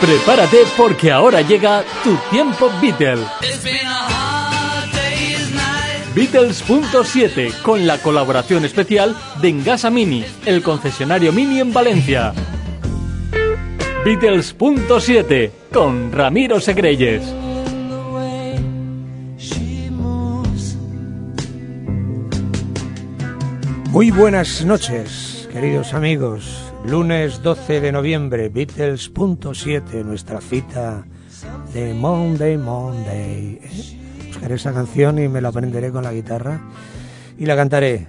Prepárate porque ahora llega tu tiempo Beatle. Beatles.7 con la colaboración especial de Engasa Mini, el concesionario Mini en Valencia. Beatles.7 con Ramiro Segreyes. Muy buenas noches, queridos amigos. Lunes 12 de noviembre, Beatles.7, nuestra cita de Monday, Monday. ¿eh? Buscaré esa canción y me la aprenderé con la guitarra y la cantaré.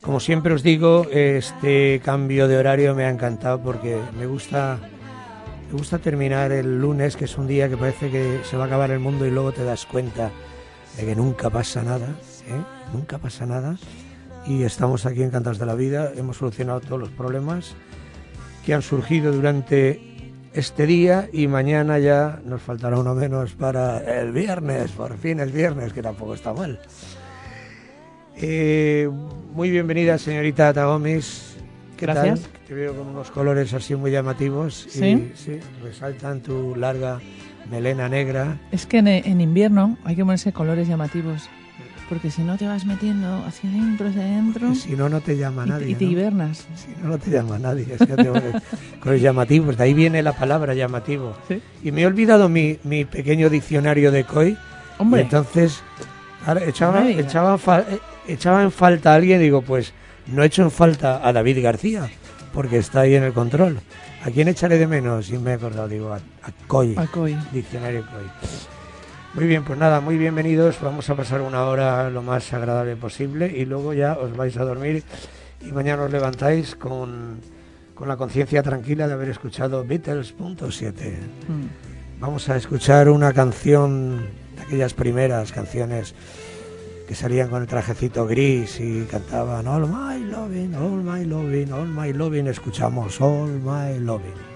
Como siempre os digo, este cambio de horario me ha encantado porque me gusta, me gusta terminar el lunes, que es un día que parece que se va a acabar el mundo y luego te das cuenta de que nunca pasa nada, ¿eh? nunca pasa nada y estamos aquí encantados de la vida. Hemos solucionado todos los problemas que han surgido durante este día y mañana ya nos faltará uno menos para el viernes, por fin el viernes, que tampoco está mal. Eh, muy bienvenida, señorita Tagomis. ¿Qué Gracias. tal? Te veo con unos colores así muy llamativos ¿Sí? y sí, resaltan tu larga melena negra. Es que en, en invierno hay que ponerse colores llamativos. Porque si no te vas metiendo hacia adentro, hacia adentro. Si no, no te llama y, nadie. y te ¿no? hibernas. Si no, no te llama nadie. Con los llamativos, de ahí viene la palabra llamativo. Sí. Y me he olvidado mi, mi pequeño diccionario de COI. Hombre. Y entonces ahora echaba, No eh, echaba en falta a alguien digo, pues no echo en falta a David García, porque está ahí en el control. ¿A quién echaré de menos? Y me he acordado, digo, a, a COI, diccionario COI. Muy bien, pues nada, muy bienvenidos. Vamos a pasar una hora lo más agradable posible y luego ya os vais a dormir y mañana os levantáis con, con la conciencia tranquila de haber escuchado Beatles.7. Mm. Vamos a escuchar una canción de aquellas primeras canciones que salían con el trajecito gris y cantaban All My Loving, All My Loving, All My Loving. Escuchamos All My Loving.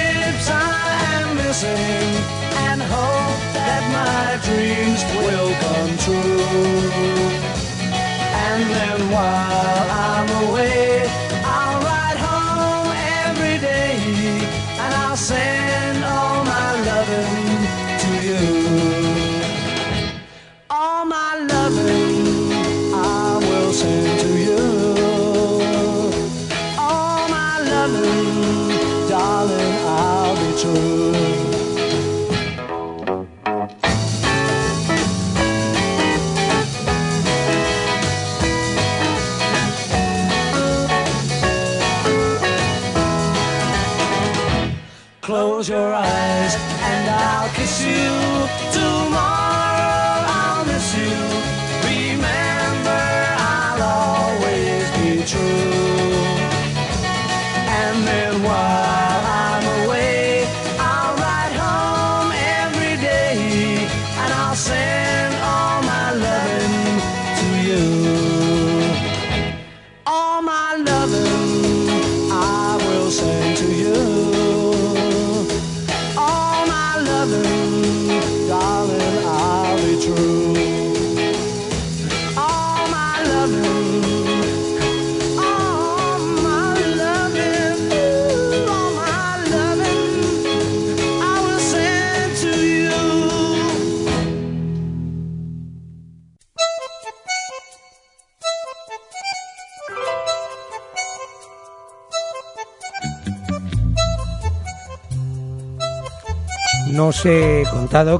am and hope that my dreams will come true. And then while I'm away, I'll ride home every day and I'll send all my loving to you. All my loving I will send to you. All my loving,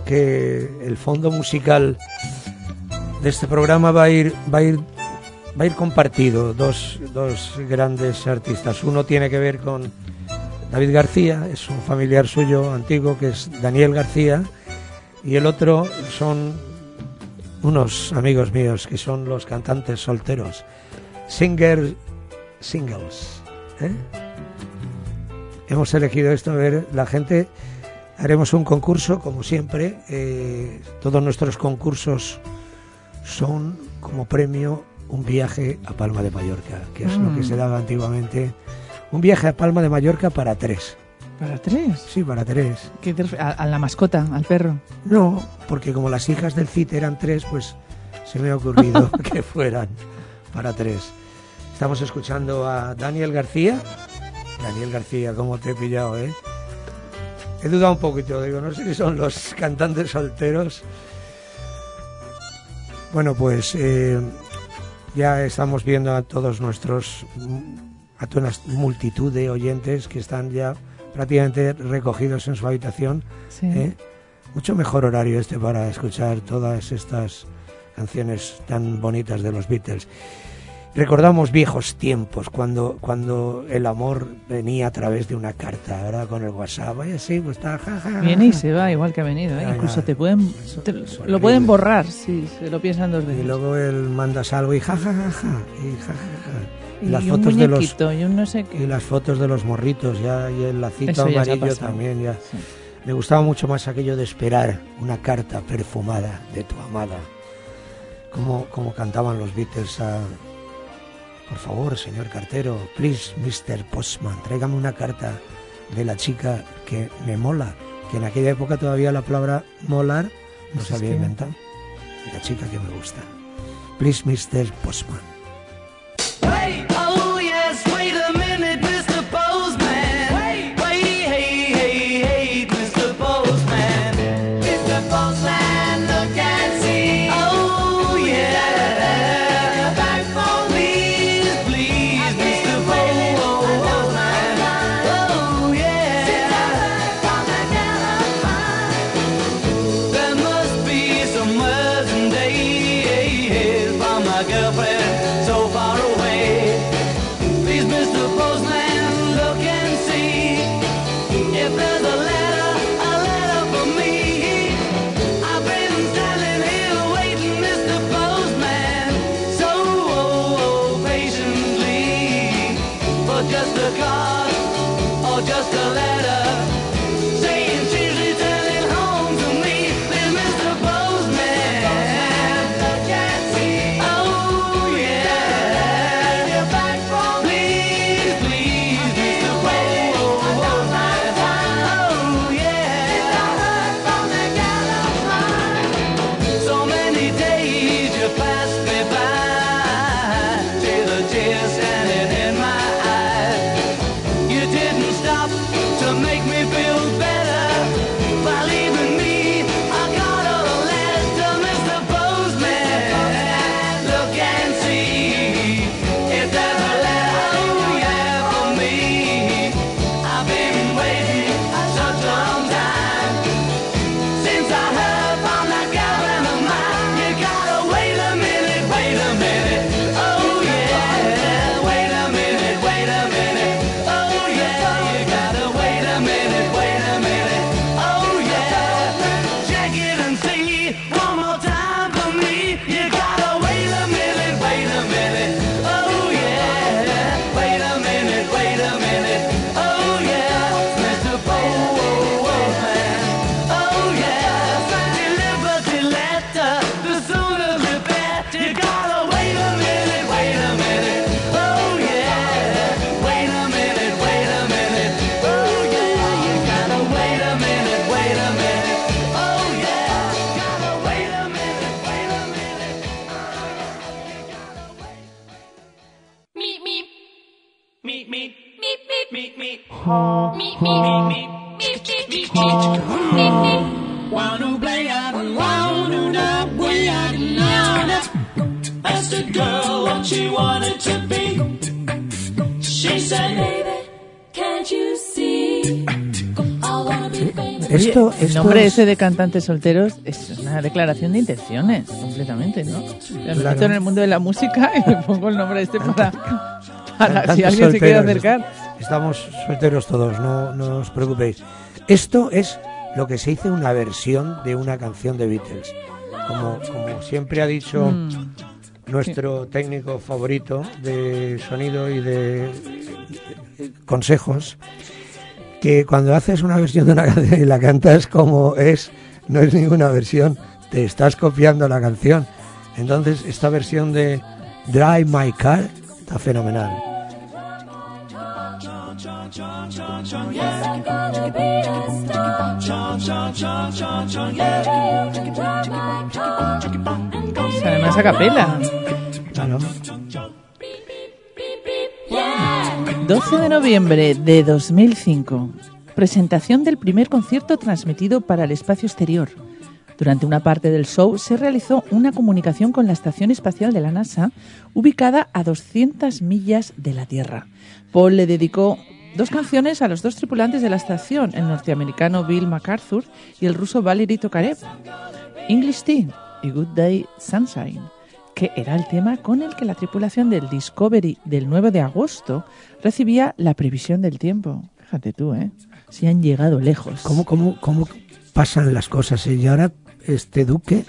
que el fondo musical de este programa va a ir, va a ir, va a ir compartido. Dos, dos grandes artistas. Uno tiene que ver con David García, es un familiar suyo antiguo que es Daniel García, y el otro son unos amigos míos que son los cantantes solteros, singer singles. ¿eh? Hemos elegido esto, a ver, la gente haremos un concurso, como siempre. eh, todos nuestros concursos son como premio un viaje a Palma de Mallorca, que es lo que Mm. se daba antiguamente. Un viaje a Palma de Mallorca para tres. ¿Para tres? Sí, para tres. ¿Qué te a, a la mascota, al perro. No, porque como las hijas del CIT eran tres, pues se me ha ocurrido que fueran para tres. Estamos escuchando a Daniel García. Daniel García, ¿cómo te he pillado, eh? He dudado un poquito, digo, no sé si son los cantantes solteros. Bueno, pues eh, ya estamos viendo a todos nuestros, a toda una multitud de oyentes que están ya prácticamente recogidos en su habitación. Sí. ¿eh? Mucho mejor horario este para escuchar todas estas canciones tan bonitas de los Beatles. Recordamos viejos tiempos, cuando, cuando el amor venía a través de una carta, ahora con el WhatsApp, y así, pues está, ja, ja, ja, Viene y se va igual que ha venido. ¿eh? Incluso te pueden, te- lo pueden borrar si se lo piensan dos Y veces. luego él mandas algo y ja, ja, ja, ja, y ja, ja, ja. Y, Y las un fotos de los y no sé y qué. las fotos de los morritos ya y el lacito ya amarillo también ya. Sí. Me gustaba mucho más aquello de esperar una carta perfumada de tu amada. Como, como cantaban los Beatles a... Por favor, señor cartero, please, Mr. Postman, tráigame una carta de la chica que me mola. Que en aquella época todavía la palabra molar no Pues se había inventado. La chica que me gusta. Please, Mr. Postman. Nombre es- ese de cantantes solteros es una declaración de intenciones, completamente, ¿no? Me Claro. meto en el mundo de la música y me pongo el nombre este para, para si alguien se quiere solteros. acercar. Estamos solteros todos, no, no os preocupéis. Esto es lo que se hizo una versión de una canción de Beatles. Como, como siempre ha dicho Mm. nuestro técnico favorito de sonido y de eh, consejos, que cuando haces una versión de una canción y la cantas como es, no es ninguna versión, te estás copiando la canción. Entonces, esta versión de Drive My Car está fenomenal. Además a capela. Claro. 12 de noviembre de 2005. Presentación del primer concierto transmitido para el espacio exterior. Durante una parte del show se realizó una comunicación con la Estación Espacial de la NASA, ubicada a 200 millas de la Tierra. Paul le dedicó dos canciones a los dos tripulantes de la estación, el norteamericano Bill MacArthur y el ruso Valery Tokarev. English Tea y Good Day Sunshine, que era el tema con el que la tripulación del Discovery del 9 de agosto recibía la previsión del tiempo. Fíjate tú, ¿eh? Si han llegado lejos. ¿Cómo, cómo, cómo pasan las cosas? eh? Y ahora este duque,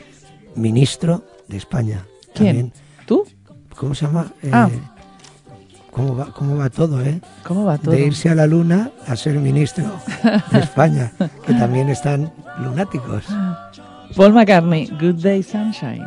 ministro de España. ¿Quién? También. ¿Tú? ¿Cómo se llama? Eh, Ah. ¿cómo, va, ¿Cómo va todo, eh? ¿Cómo va todo? De irse a la luna a ser ministro de España, que también están lunáticos. Paul McCartney, Good Day Sunshine.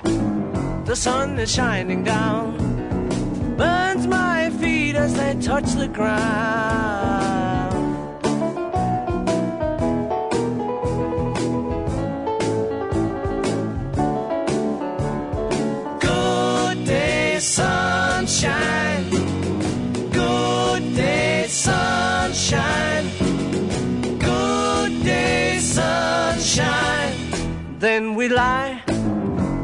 the sun is shining down. Burns my feet as they touch the ground. Good day, sunshine. Good day, sunshine. Good day, sunshine. Then we lie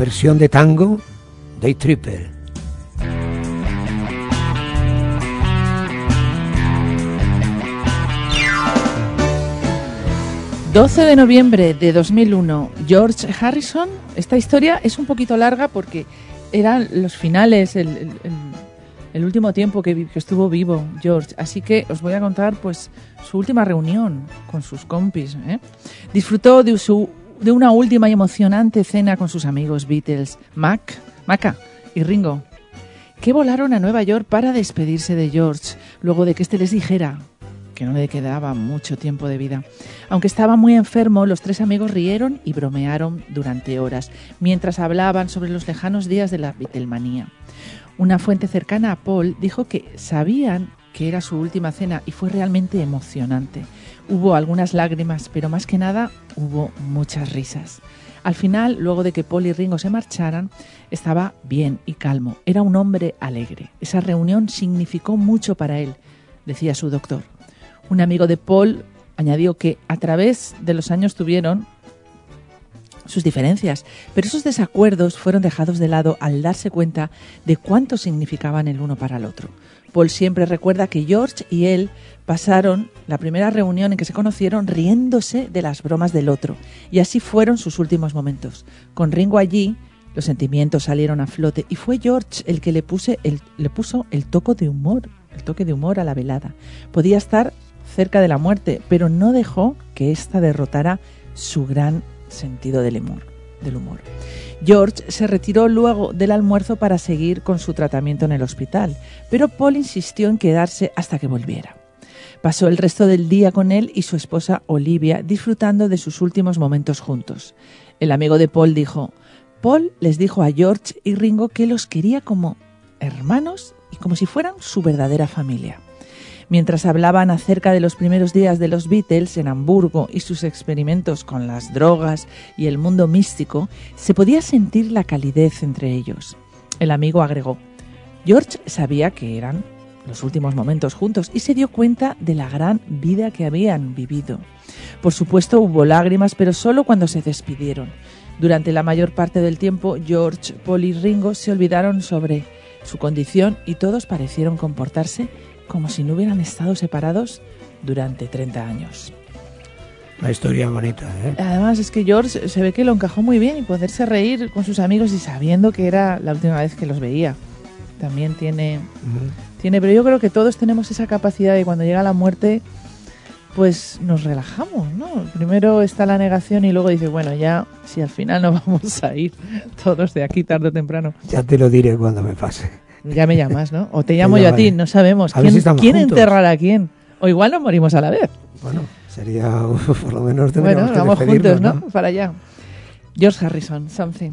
Versión de tango, Day Tripper. 12 de noviembre de 2001, George Harrison. Esta historia es un poquito larga porque eran los finales, el, último tiempo que estuvo vivo George. Así que os voy a contar pues su última reunión con sus compis. ¿eh? Disfrutó de, su, de una última y emocionante cena con sus amigos Beatles, Mac, Maca y Ringo, que volaron a Nueva York para despedirse de George, luego de que éste les dijera que no le quedaba mucho tiempo de vida. Aunque estaba muy enfermo, los tres amigos rieron y bromearon durante horas, mientras hablaban sobre los lejanos días de la Beatlemanía. Una fuente cercana a Paul dijo que sabían que era su última cena y fue realmente emocionante. Hubo algunas lágrimas, pero más que nada hubo muchas risas. Al final, luego de que Paul y Ringo se marcharan, estaba bien y calmo. Era un hombre alegre. Esa reunión significó mucho para él, decía su doctor. Un amigo de Paul añadió que a través de los años tuvieron sus diferencias, pero esos desacuerdos fueron dejados de lado al darse cuenta de cuánto significaban el uno para el otro. Paul siempre recuerda que George y él pasaron la primera reunión en que se conocieron riéndose de las bromas del otro, y así fueron sus últimos momentos. Con Ringo allí, los sentimientos salieron a flote y fue George el que le, el, le puso el toque de humor, el toque de humor a la velada. Podía estar cerca de la muerte, pero no dejó que ésta derrotara su gran sentido del humor. Del humor. George se retiró luego del almuerzo para seguir con su tratamiento en el hospital, pero Paul insistió en quedarse hasta que volviera. Pasó el resto del día con él y su esposa Olivia disfrutando de sus últimos momentos juntos. El amigo de Paul dijo, Paul les dijo a George y Ringo que los quería como hermanos y como si fueran su verdadera familia. Mientras hablaban acerca de los primeros días de los Beatles en Hamburgo y sus experimentos con las drogas y el mundo místico, se podía sentir la calidez entre ellos. El amigo agregó, George sabía que eran los últimos momentos juntos y se dio cuenta de la gran vida que habían vivido. Por supuesto hubo lágrimas, pero solo cuando se despidieron. Durante la mayor parte del tiempo, George, Paul y Ringo se olvidaron sobre su condición y todos parecieron comportarse como si no hubieran estado separados durante 30 años. Una historia bonita, ¿eh? Además es que George se ve que lo encajó muy bien y poderse reír con sus amigos y sabiendo que era la última vez que los veía. También tiene, Ujú. tiene, pero yo creo que todos tenemos esa capacidad de cuando llega la muerte, pues nos relajamos, ¿no? Primero está la negación y luego dice, bueno, ya, si al final no vamos a ir todos de aquí tarde o temprano, Ya te lo diré cuando me pase. Ya me llamas, ¿no? O te llamo yo a ti, no sabemos. A ¿Quién, si enterrará a quién? O igual nos morimos a la vez. Bueno, sería, por lo menos Bueno, tendríamos que vamos juntos, ¿no? Para allá. George Harrison. Something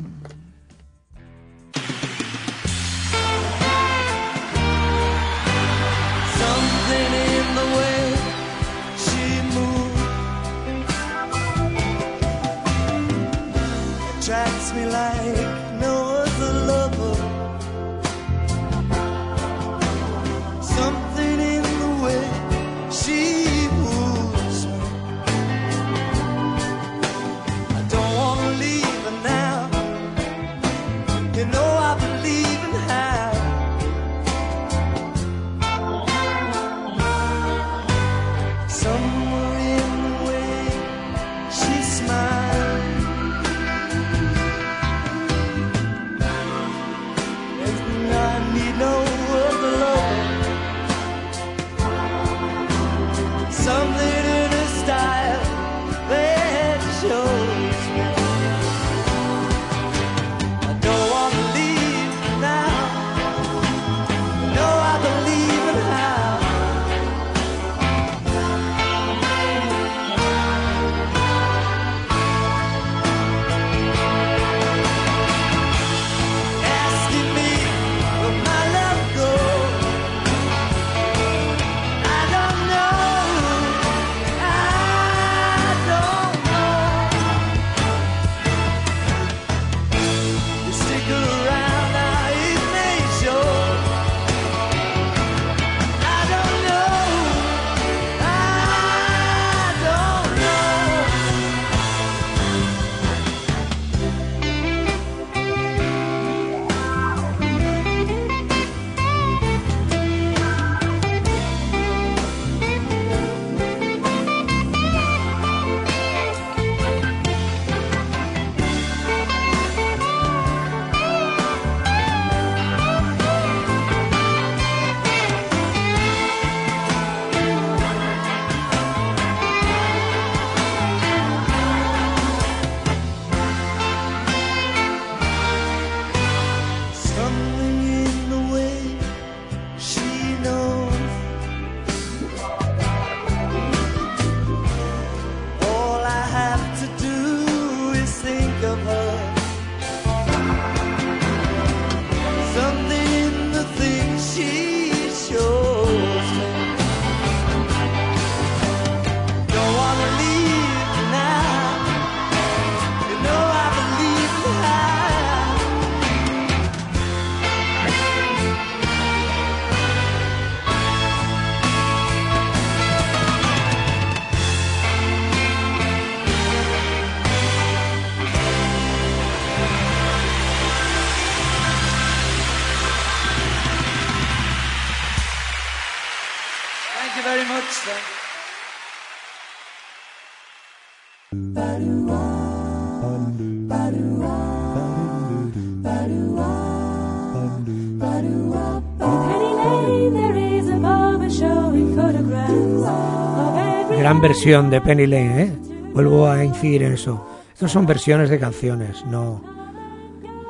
Gran versión de Penny Lane, ¿eh? Vuelvo a incidir en eso. Estos son versiones de canciones, no.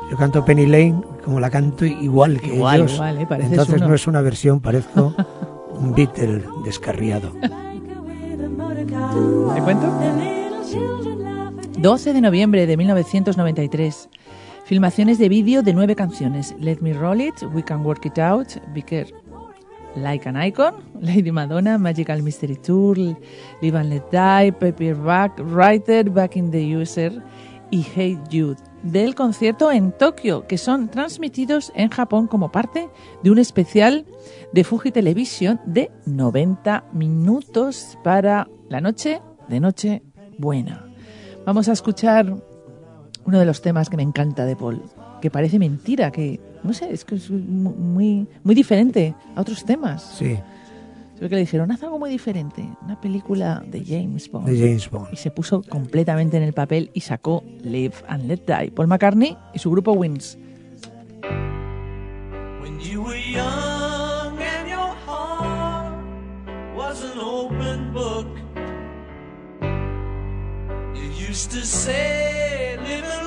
Yo canto Penny Lane como la canto igual que Igual, ellos. igual, ¿eh? Entonces uno. no es una versión, parezco un Beatle descarriado. ¿Te cuento? The little children laughing. 12 de noviembre de 1993. Filmaciones de vídeo de nueve canciones. Let Me Roll It, We Can Work It Out, Vicker Like an Icon, Lady Madonna, Magical Mystery Tour, Live and Let Die, Paperback, Writer, Back in the User y Hey Jude. Del concierto en Tokio, que son transmitidos en Japón como parte de un especial de Fuji Television de 90 minutos para la noche de Noche Buena. Vamos a escuchar uno de los temas que me encanta de Paul, que parece mentira, que no sé, es que es mu- muy, muy diferente a otros temas. Sí, Creo que le dijeron, haz algo muy diferente, una película de James Bond. de James Bond. Y se puso completamente en el papel y sacó Live and Let Die. Paul McCartney y su grupo Wings. When you were young and your heart was an open book, you used to say, live and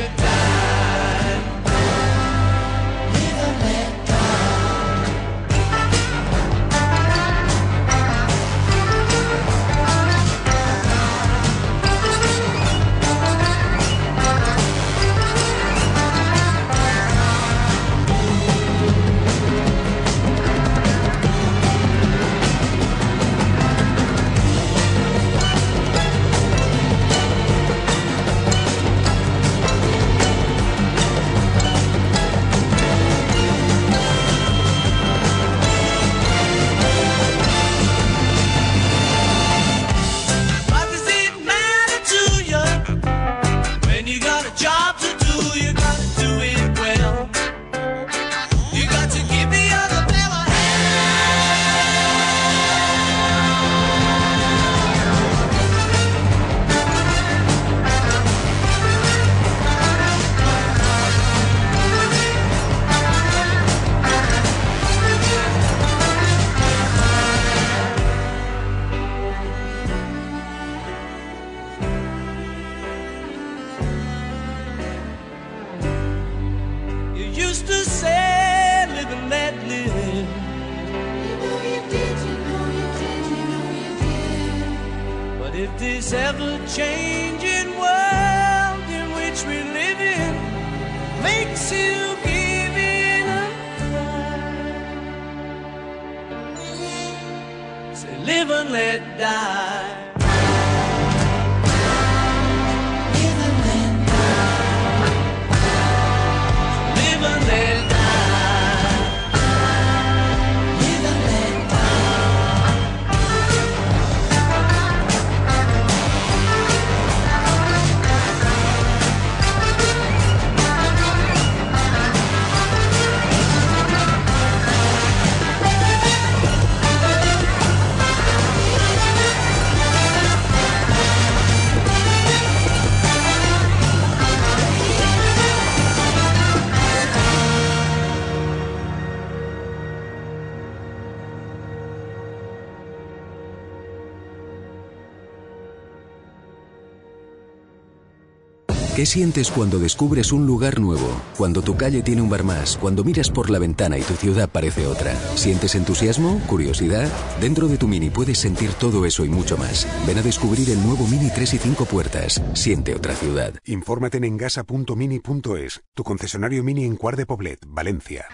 ¿Qué sientes cuando descubres un lugar nuevo? Cuando tu calle tiene un bar más, cuando miras por la ventana y tu ciudad parece otra. ¿Sientes entusiasmo? ¿Curiosidad? Dentro de tu Mini puedes sentir todo eso y mucho más. Ven a descubrir el nuevo Mini 3 y 5 puertas. Siente otra ciudad. Infórmate en engasa.mini.es, tu concesionario Mini en Cuar de Poblet, Valencia.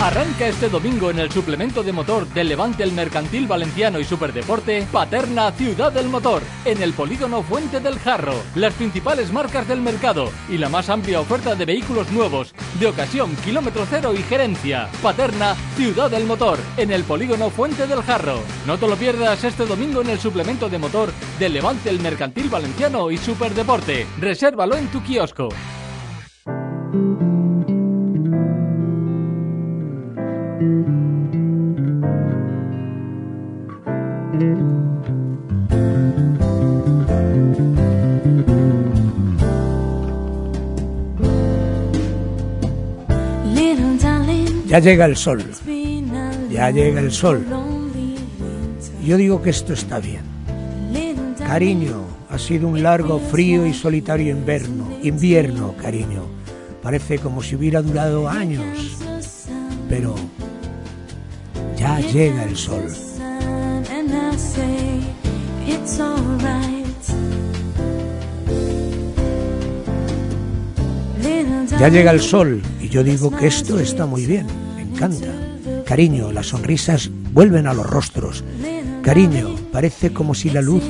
Arranca este domingo en el suplemento de motor del Levante el Mercantil Valenciano y Superdeporte Paterna Ciudad del Motor en el polígono Fuente del Jarro. Las principales marcas del mercado y la más amplia oferta de vehículos nuevos, de ocasión, kilómetro cero y gerencia. Paterna Ciudad del Motor en el polígono Fuente del Jarro. No te lo pierdas este domingo en el suplemento de motor del Levante el Mercantil Valenciano y Superdeporte. Resérvalo en tu kiosco. Ya llega el sol, ya llega el sol. Yo digo que esto está bien. Cariño, ha sido un largo, frío y solitario invierno. Invierno, cariño. Parece como si hubiera durado años. Pero ya llega el sol. Ya llega el sol y yo digo que esto está muy bien. Me encanta. Cariño, las sonrisas vuelven a los rostros. Cariño, parece como si la luz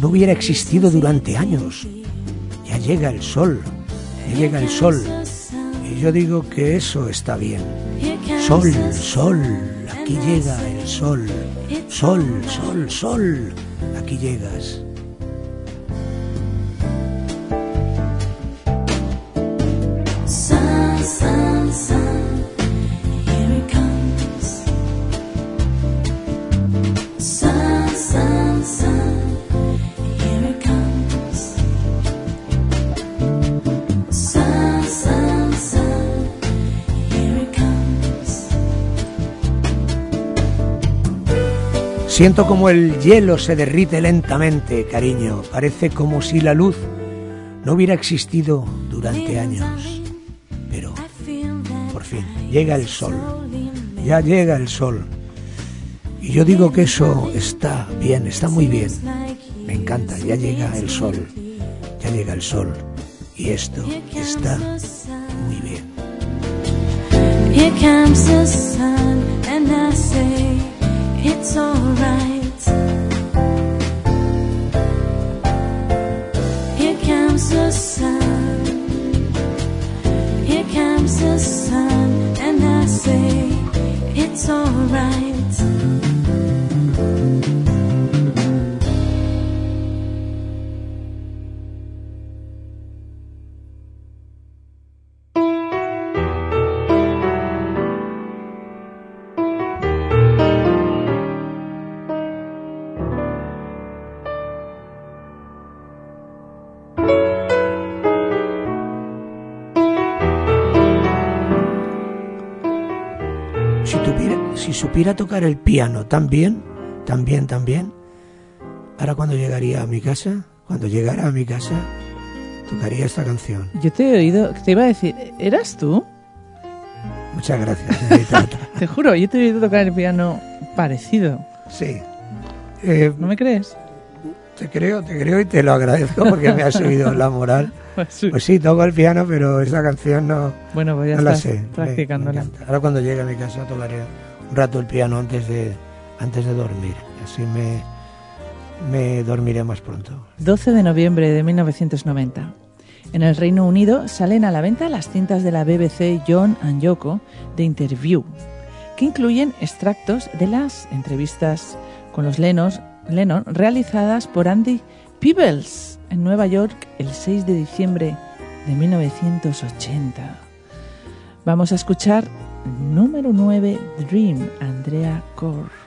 no hubiera existido durante años. Ya llega el sol, ya llega el sol. Y yo digo que eso está bien. Sol, sol, aquí llega el sol. Sol, sol, sol, aquí llegas. Siento como el hielo se derrite lentamente, cariño. Parece como si la luz no hubiera existido durante años. Pero por fin llega el sol. Ya llega el sol. Y yo digo que eso está bien, está muy bien. Me encanta, ya llega el sol. Ya llega el sol. Y esto está muy bien. It's alright. Here comes the sun. Here comes the sun, and I say it's alright. Supiera tocar el piano tan bien, tan bien, tan bien, ahora cuando llegaría a mi casa, cuando llegara a mi casa, tocaría esta canción. Yo te he oído, te iba a decir, ¿eras tú? Muchas gracias. Te juro, yo te he oído tocar el piano parecido. Sí. Eh, ¿No me crees? te creo, te creo y te lo agradezco porque me has subido la moral. Pues sí, toco el piano, pero esta canción no, Bueno, pues ya no la sé. Me- practicándola. me encanta. Ahora cuando llegue a mi casa tocaré un rato el piano antes de, antes de dormir. Así me, me dormiré más pronto. 12 de noviembre de 1990. En el Reino Unido salen a la venta las cintas de la BBC John and Yoko de Interview, que incluyen extractos de las entrevistas con los Lennon, Lennon realizadas por Andy Peebles en Nueva York el 6 de diciembre de 1980. Vamos a escuchar número 9 Dream, Andrea Corr.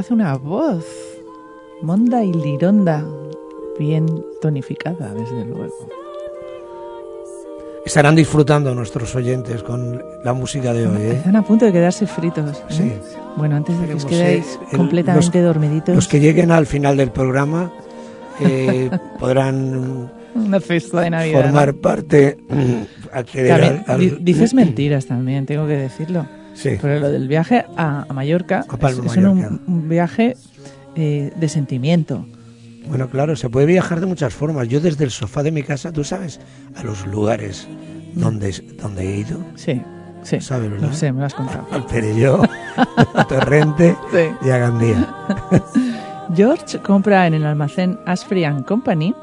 Hace una voz. Monda y lironda. Bien tonificada, desde luego. Estarán disfrutando nuestros oyentes con la música de hoy. ¿eh? Están a punto de quedarse fritos. ¿eh? Sí. Bueno, antes de que os quedéis eh, el- completamente los- dormiditos. Los que lleguen al final del programa eh, podrán Una fiesta de Navidad. formar parte, mm, acceder También, al- al- di- dices mentiras también, tengo que decirlo. Sí. Pero lo del viaje a, a Mallorca A Palma es, es un- viaje eh, de sentimiento. Bueno, claro, se puede viajar de muchas formas. Yo desde el sofá de mi casa, tú sabes, a los lugares donde, donde he ido. Sí, sí. ¿Sabes, verdad? Lo sé, me lo has contado. Al Perelló, a Torrente Sí. y a Gandía. George compra en el almacén Asprey and Company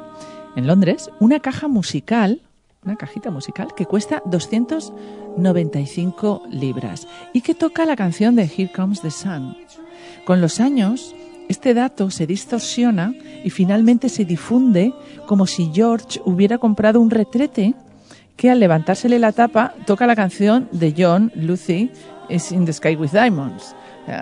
en Londres una caja musical, una cajita musical que cuesta 295 libras y que toca la canción de Here Comes the Sun. Con los años, este dato se distorsiona y finalmente se difunde como si George hubiera comprado un retrete que al levantársele la tapa toca la canción de John, Lucy, is in the sky with diamonds.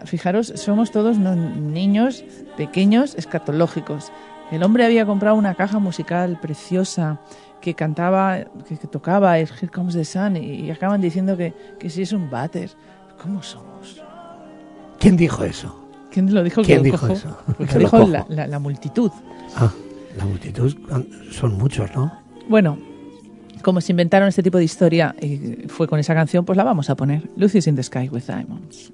Fijaros, somos todos niños pequeños escatológicos. El hombre había comprado una caja musical preciosa que cantaba, que, que tocaba el Here Comes the Sun y, y acaban diciendo que, que si es un váter. ¿Cómo somos? ¿Quién dijo eso? ¿Quién lo dijo? que ¿Quién lo dijo cojo? eso? Que lo dijo la, la- la multitud. Ah, la multitud son muchos, ¿no? Bueno, como se inventaron este tipo de historia y fue con esa canción, pues la vamos a poner. Lucy's in the Sky with Diamonds.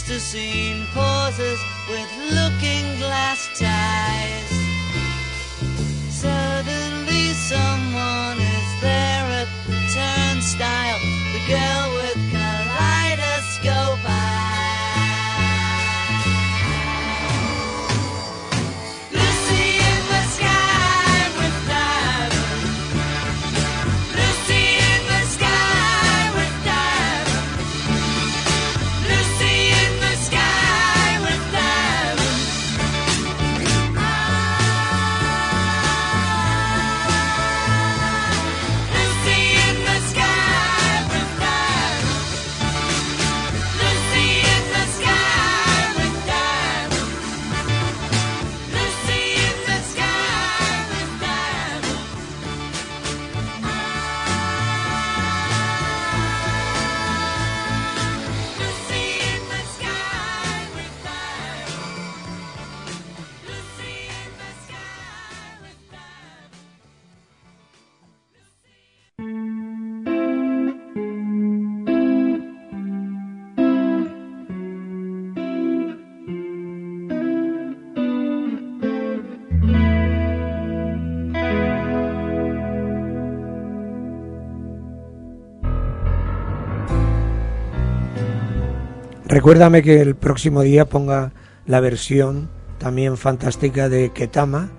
With plasticine pauses with looking Recuérdame que el próximo día ponga la versión también fantástica de Ketama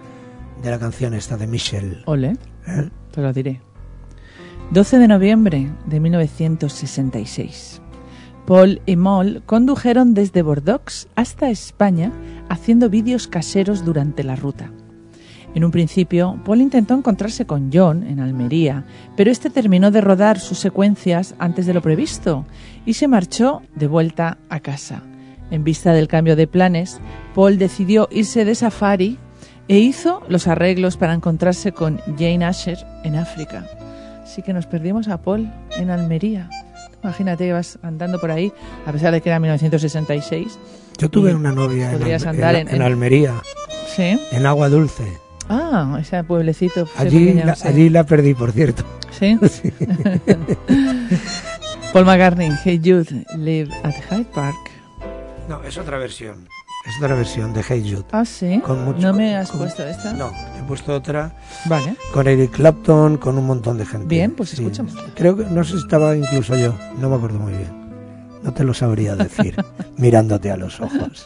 de la canción esta de Michelle. Ole, ¿eh? te lo diré. 12 de noviembre de 1966. Paul y Moll condujeron desde Bordeaux hasta España haciendo vídeos caseros durante la ruta. En un principio, Paul intentó encontrarse con John en Almería, pero este terminó de rodar sus secuencias antes de lo previsto y se marchó de vuelta a casa. En vista del cambio de planes, Paul decidió irse de safari e hizo los arreglos para encontrarse con Jane Asher en África. Así que nos perdimos a Paul en Almería. Imagínate que vas andando por ahí, a pesar de que era 1966. Yo tuve una novia en, podrías Alme- andar en- en- Almería, en Agua Dulce. Ah, ese pueblecito. Allí, pequeño, la, sí. allí la perdí, por cierto. ¿Sí? Paul McCartney, Hey Jude, Live at Hyde Park. No, es otra versión. Es otra versión de Hey Jude. Ah, sí. Con mucho- ¿No me has con- puesto esta? No, he puesto otra Vale. con Eric Clapton, con un montón de gente. Bien, pues Sí. escuchamos. Creo que, no sé si estaba incluso yo, no me acuerdo muy bien. No te lo sabría decir, mirándote a los ojos.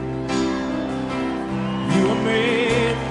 You were made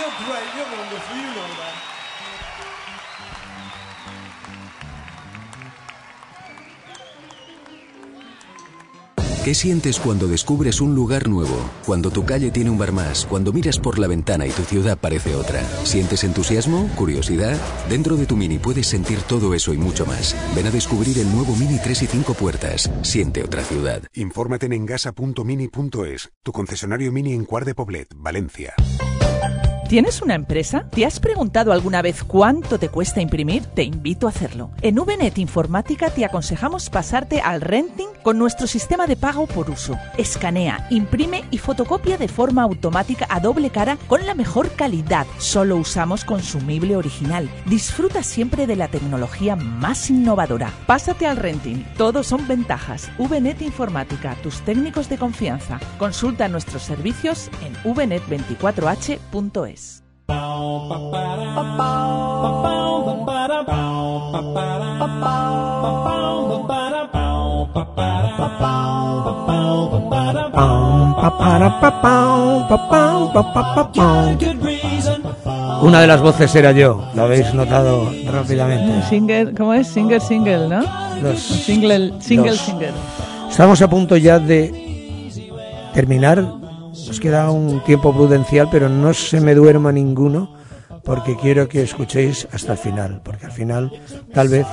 you're great. You're wonderful. You know that. ¿Qué sientes cuando descubres un lugar nuevo? Cuando tu calle tiene un bar más, cuando miras por la ventana y tu ciudad parece otra. ¿Sientes entusiasmo? ¿Curiosidad? Dentro de tu Mini puedes sentir todo eso y mucho más. Ven a descubrir el nuevo Mini 3 y 5 puertas. Siente otra ciudad. Infórmate en engasa.mini.es, tu concesionario Mini en Cuart de Poblet, Valencia. ¿Tienes una empresa? ¿Te has preguntado alguna vez cuánto te cuesta imprimir? Te invito a hacerlo. En VNet Informática te aconsejamos pasarte al renting con nuestro sistema de pago por uso. Escanea, imprime y fotocopia de forma automática a doble cara con la mejor calidad. Solo usamos consumible original. Disfruta siempre de la tecnología más innovadora. Pásate al renting. Todos son ventajas. VNet Informática, tus técnicos de confianza. Consulta nuestros servicios en vnet24h.es. Una de las voces era yo, lo habéis notado rápidamente. Singer, ¿Cómo es? Singer, single, ¿no? Los- single, single, los- single. Estamos a punto ya de terminar. Nos queda un tiempo prudencial, pero no se me duerma ninguno porque quiero que escuchéis hasta el final, porque al final tal vez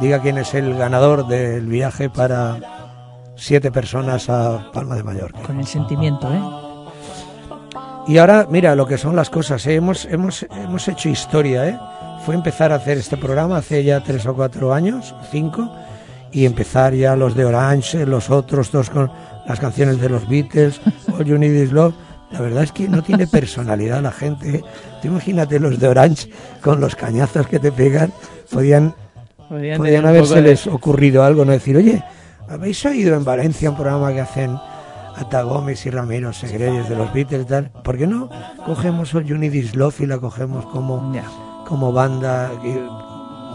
diga quién es el ganador del viaje para siete personas a Palma de Mallorca. Con el sentimiento, ¿eh? Y ahora, mira lo que son las cosas. ¿eh? Hemos, hemos, hemos hecho historia. ¿eh? Fue empezar a hacer este programa hace ya tres o cuatro años, cinco, y empezar ya los de Orange, los otros dos con las canciones de los Beatles, All You Need Is Love. La verdad es que no tiene personalidad la gente. ¿eh? Tú imagínate los de Orange con los cañazos que te pegan. Podían, podían haberse de- les ocurrido algo, no decir, oye, ¿habéis oído en Valencia un programa que hacen Ata Gómez y Ramiro Segreyes de los Beatles y tal? ¿Por qué no cogemos All You Need Is Love y la cogemos como, como banda, y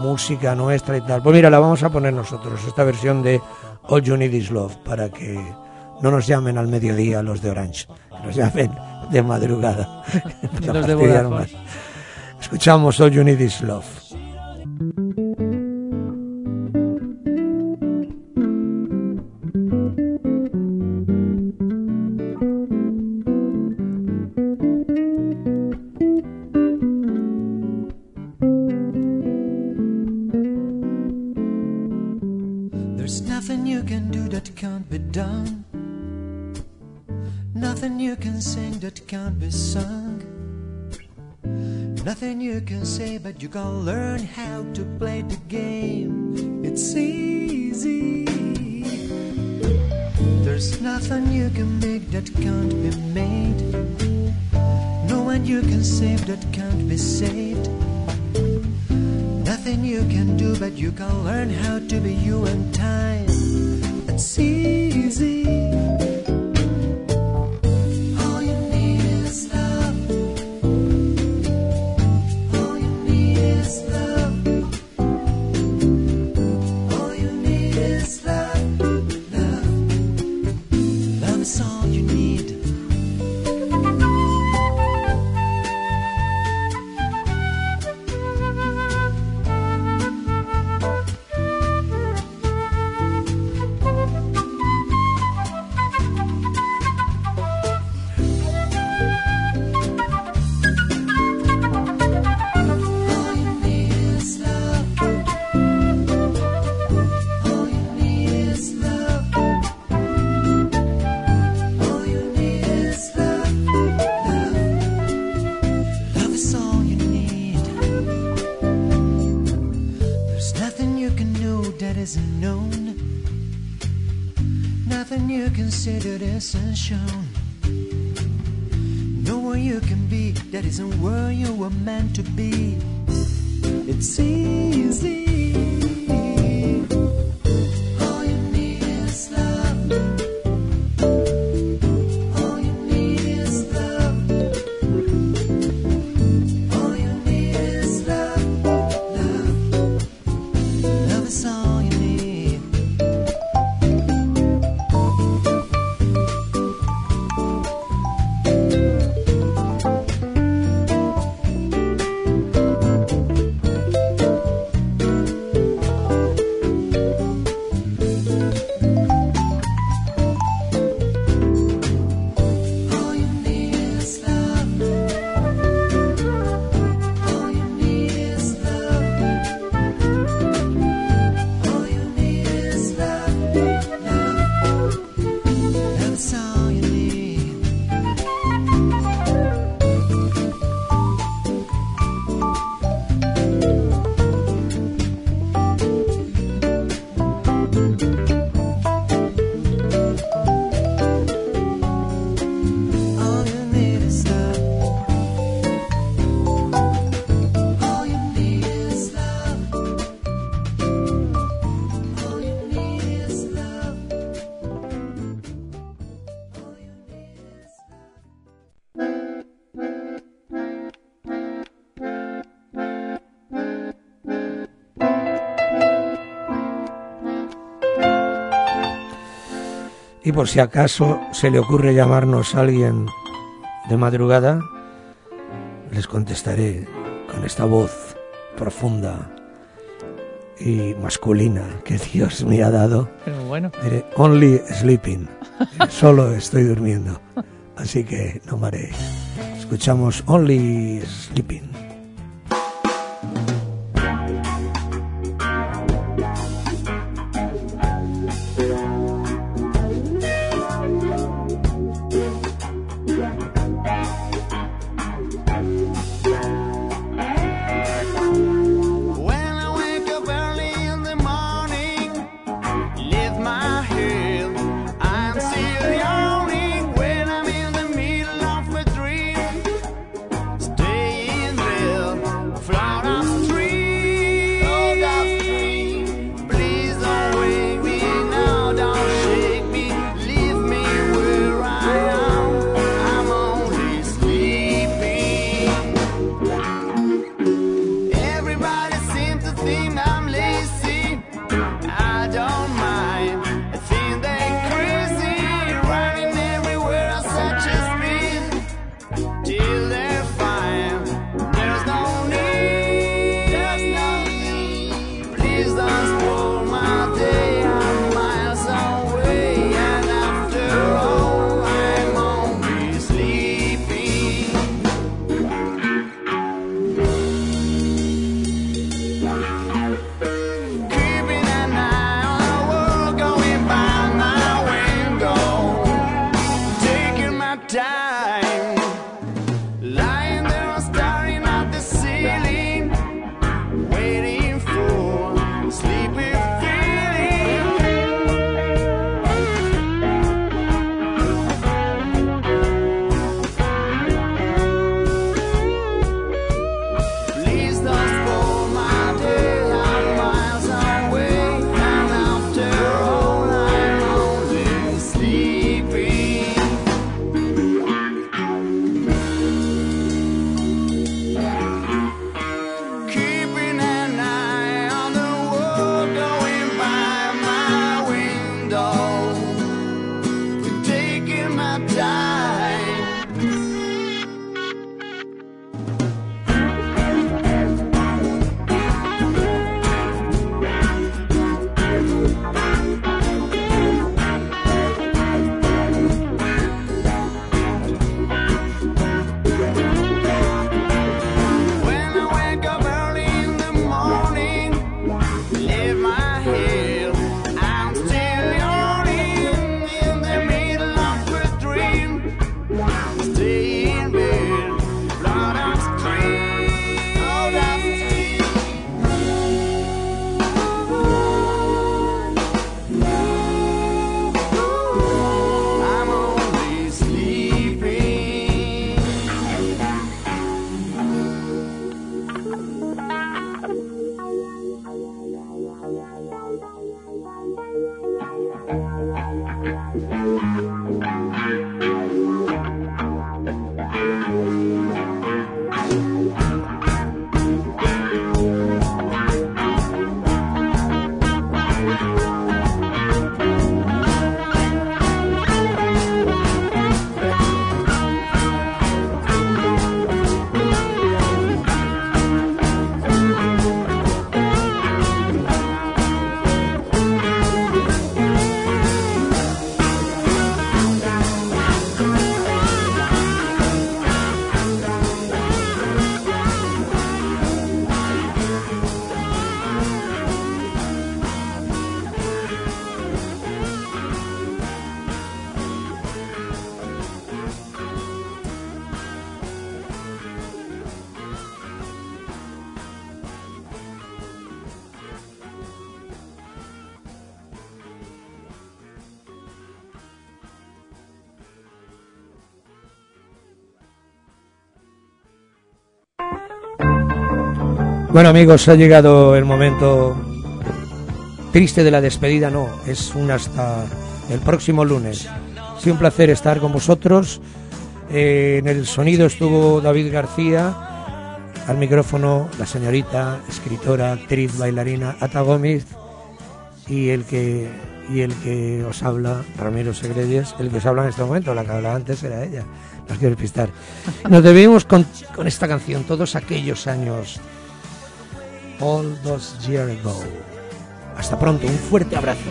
música nuestra y tal? Pues mira, la vamos a poner nosotros, esta versión de All You Need Is Love, para que no nos llamen al mediodía los de Orange, nos llamen de madrugada. Los de. Escuchamos All You Need Is Love. Can learn how to play the game. It's easy. There's nothing you can make that can't be made. No one you can save that can't be saved. Nothing you can do, but you can learn isn't where you were meant to be. It's easy. Y por si acaso se le ocurre llamarnos a alguien de madrugada, les contestaré con esta voz profunda y masculina que Dios me ha dado. Pero bueno. Diré, only sleeping. Solo estoy durmiendo. Así que no mareéis. Escuchamos Only Sleeping. Bueno amigos, ha llegado el momento triste de la despedida, no, es un hasta el próximo lunes. Sí, un placer estar con vosotros. Eh, en el sonido estuvo David García, al micrófono la señorita, escritora, actriz, bailarina Ata Gómez y el que y el que os habla, Ramiro Segredes, el que os habla en este momento, la que hablaba antes era ella. Nos debemos con esta canción todos aquellos años All Those Years Ago. Hasta pronto, un fuerte abrazo.